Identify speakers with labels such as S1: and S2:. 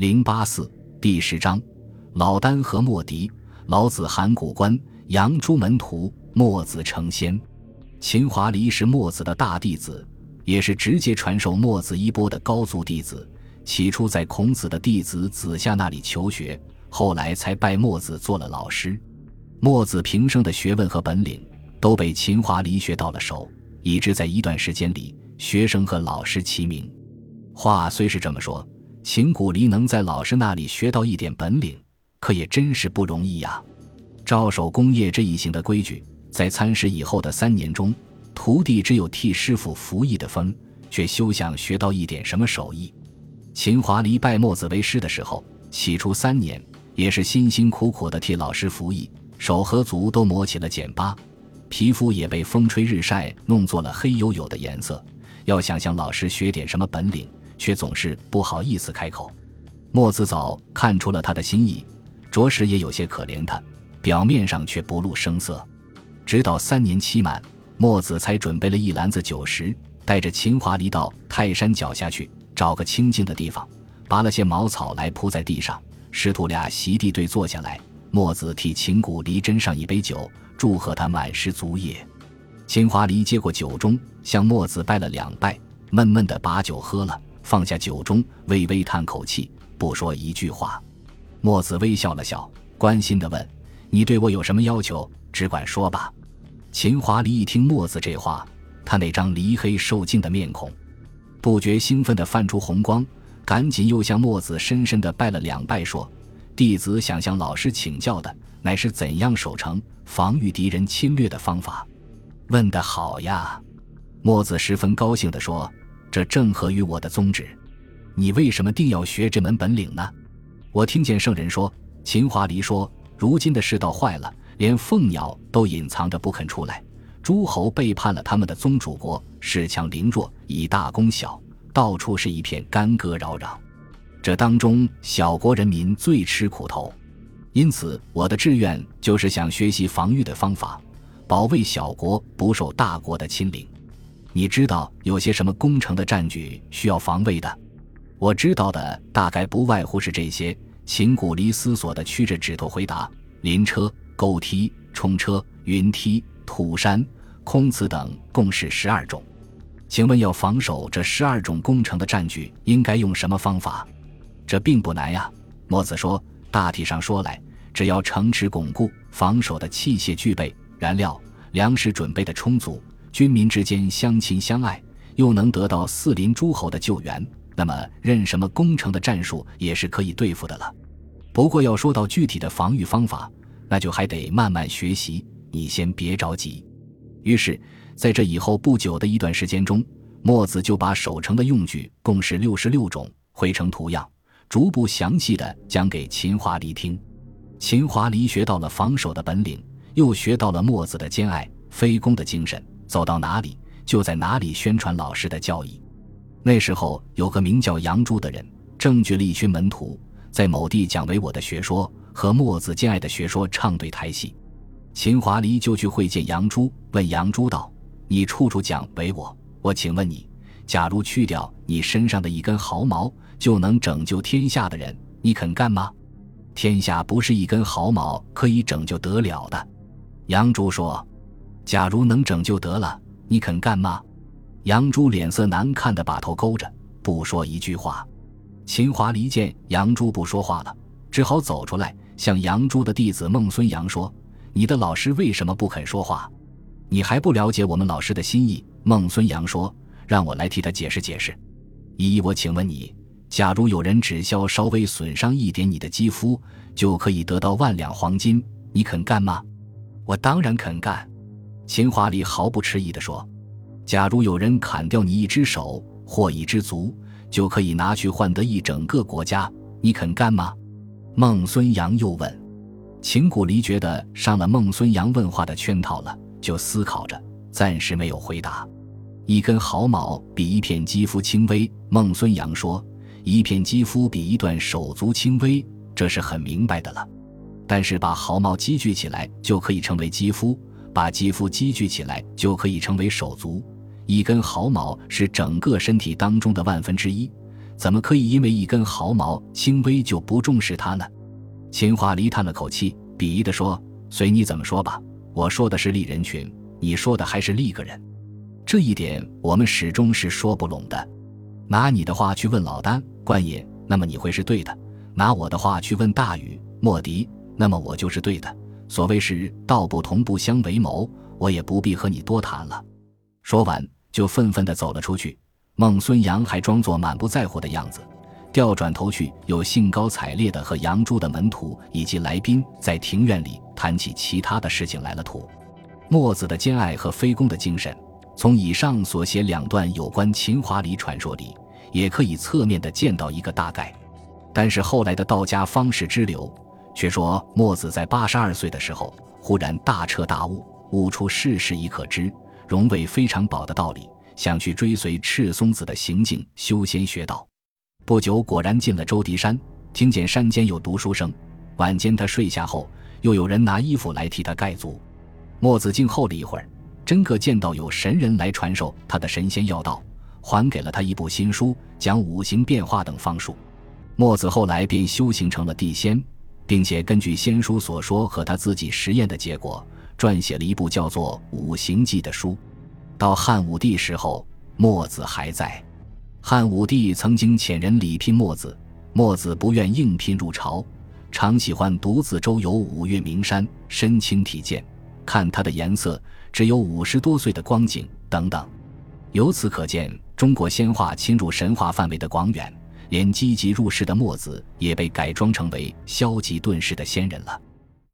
S1: 零八四第十章，老聃和莫迪，老子函谷关，杨朱门徒，墨子成仙。秦华黎是墨子的大弟子，也是直接传授墨子衣钵的高足弟子。起初在孔子的弟子子夏那里求学，后来才拜墨子做了老师。墨子平生的学问和本领都被秦华黎学到了手，以致在一段时间里，学生和老师齐名。话虽是这么说。秦古离能在老师那里学到一点本领，可也真是不容易呀。照手工业这一行的规矩，在参师以后的三年中，徒弟只有替师傅服役的分，却休想学到一点什么手艺。秦华离拜墨子为师的时候，起初三年也是辛辛苦苦的替老师服役，手和足都磨起了茧疤，皮肤也被风吹日晒弄作了黑黝黝的颜色。要想向老师学点什么本领。却总是不好意思开口。墨子早看出了他的心意，着实也有些可怜他，表面上却不露声色。直到三年期满，墨子才准备了一篮子酒食，带着秦华离到泰山脚下去，找个清静的地方，拔了些茅草来铺在地上，师徒俩席地对坐下来。墨子替秦谷离斟上一杯酒，祝贺他满师足业。秦华离接过酒盅，向墨子拜了两拜，闷闷的把酒喝了。放下酒盅，微微叹口气，不说一句话。墨子微笑了笑，关心地问：“你对我有什么要求？只管说吧。”秦华离一听墨子这话，他那张离黑受尽的面孔，不觉兴奋地泛出红光，赶紧又向墨子深深地拜了两拜，说：“弟子想向老师请教的，乃是怎样守城、防御敌人侵略的方法。”问得好呀！墨子十分高兴地说。这正合于我的宗旨，你为什么定要学这门本领呢？我听见圣人说，秦华黎说，如今的世道坏了，连凤鸟都隐藏着不肯出来，诸侯背叛了他们的宗主国，恃强凌弱，以大攻小，到处是一片干戈扰攘，这当中小国人民最吃苦头。因此，我的志愿就是想学习防御的方法，保卫小国不受大国的侵凌。你知道有些什么攻城的战局需要防卫的？我知道的大概不外乎是这些。秦古离思索的屈着指头回答：临车、钩梯、冲车、云梯、土山、空子等，共是十二种。请问要防守这十二种攻城的战局，应该用什么方法？这并不难呀。墨子说：大体上说来，只要城池巩固，防守的器械具备，燃料、粮食准备的充足。军民之间相亲相爱，又能得到四邻诸侯的救援，那么任什么攻城的战术也是可以对付的了。不过要说到具体的防御方法，那就还得慢慢学习。你先别着急。于是，在这以后不久的一段时间中，墨子就把守城的用具共是六十六种绘成图样，逐步详细的讲给秦华黎听。秦华黎学到了防守的本领，又学到了墨子的兼爱非攻的精神。走到哪里，就在哪里宣传老师的教义。那时候有个名叫杨朱的人，正聚了一群门徒，在某地讲唯我的学说和墨子兼爱的学说唱对台戏。秦华黎就去会见杨朱，问杨朱道：“你处处讲唯我，我请问你，假如去掉你身上的一根毫毛，就能拯救天下的人，你肯干吗？天下不是一根毫毛可以拯救得了的。”杨朱说。假如能拯救得了，你肯干吗？杨朱脸色难看的把头勾着，不说一句话。秦华离见杨朱不说话了，只好走出来，向杨朱的弟子孟孙阳说：“你的老师为什么不肯说话？你还不了解我们老师的心意？”孟孙阳说：“让我来替他解释解释。依依我请问你，假如有人只需稍微损伤一点你的肌肤，就可以得到万两黄金，你肯干吗？”我当然肯干。秦华里毫不迟疑地说：“假如有人砍掉你一只手或一只足，就可以拿去换得一整个国家，你肯干吗？”孟孙阳又问。秦古离觉得上了孟孙阳问话的圈套了，就思考着，暂时没有回答。一根毫毛比一片肌肤轻微，孟孙阳说：“一片肌肤比一段手足轻微，这是很明白的了。但是把毫毛积聚起来，就可以成为肌肤。”把肌肤积聚起来，就可以成为手足。一根毫毛是整个身体当中的万分之一，怎么可以因为一根毫毛轻微就不重视它呢？秦华离叹了口气，鄙夷地说：“随你怎么说吧，我说的是立人群，你说的还是立个人，这一点我们始终是说不拢的。拿你的话去问老丹、冠野，那么你会是对的；拿我的话去问大禹、莫迪，那么我就是对的。所谓是道不同不相为谋，我也不必和你多谈了。”说完，就愤愤地走了出去。孟孙阳还装作满不在乎的样子。调转头去，有兴高采烈的和杨朱的门徒以及来宾在庭院里谈起其他的事情来了。图墨子的兼爱和非攻的精神，从以上所写两段有关秦华里传说里，也可以侧面的见到一个大概。但是后来的道家方士之流，却说墨子在八十二岁的时候，忽然大彻大悟，悟出世事已可知，容位非常宝的道理，想去追随赤松子的行径，修仙学道。不久，果然进了周迪山，听见山间有读书声。晚间他睡下后，又有人拿衣服来替他盖足。墨子静候了一会儿，真个见到有神人来传授他的神仙要道，还给了他一部新书，讲五行变化等方术。墨子后来便修行成了地仙，并且根据仙书所说和他自己实验的结果，撰写了一部叫做《五行记》的书。到汉武帝时候，墨子还在。汉武帝曾经遣人礼聘墨子，墨子不愿应聘入朝，常喜欢独自周游五岳名山，身轻体健，看他的颜色，只有五十多岁的光景等等。由此可见，中国仙话侵入神话范围的广远，连积极入世的墨子也被改装成为消极遁世的仙人了。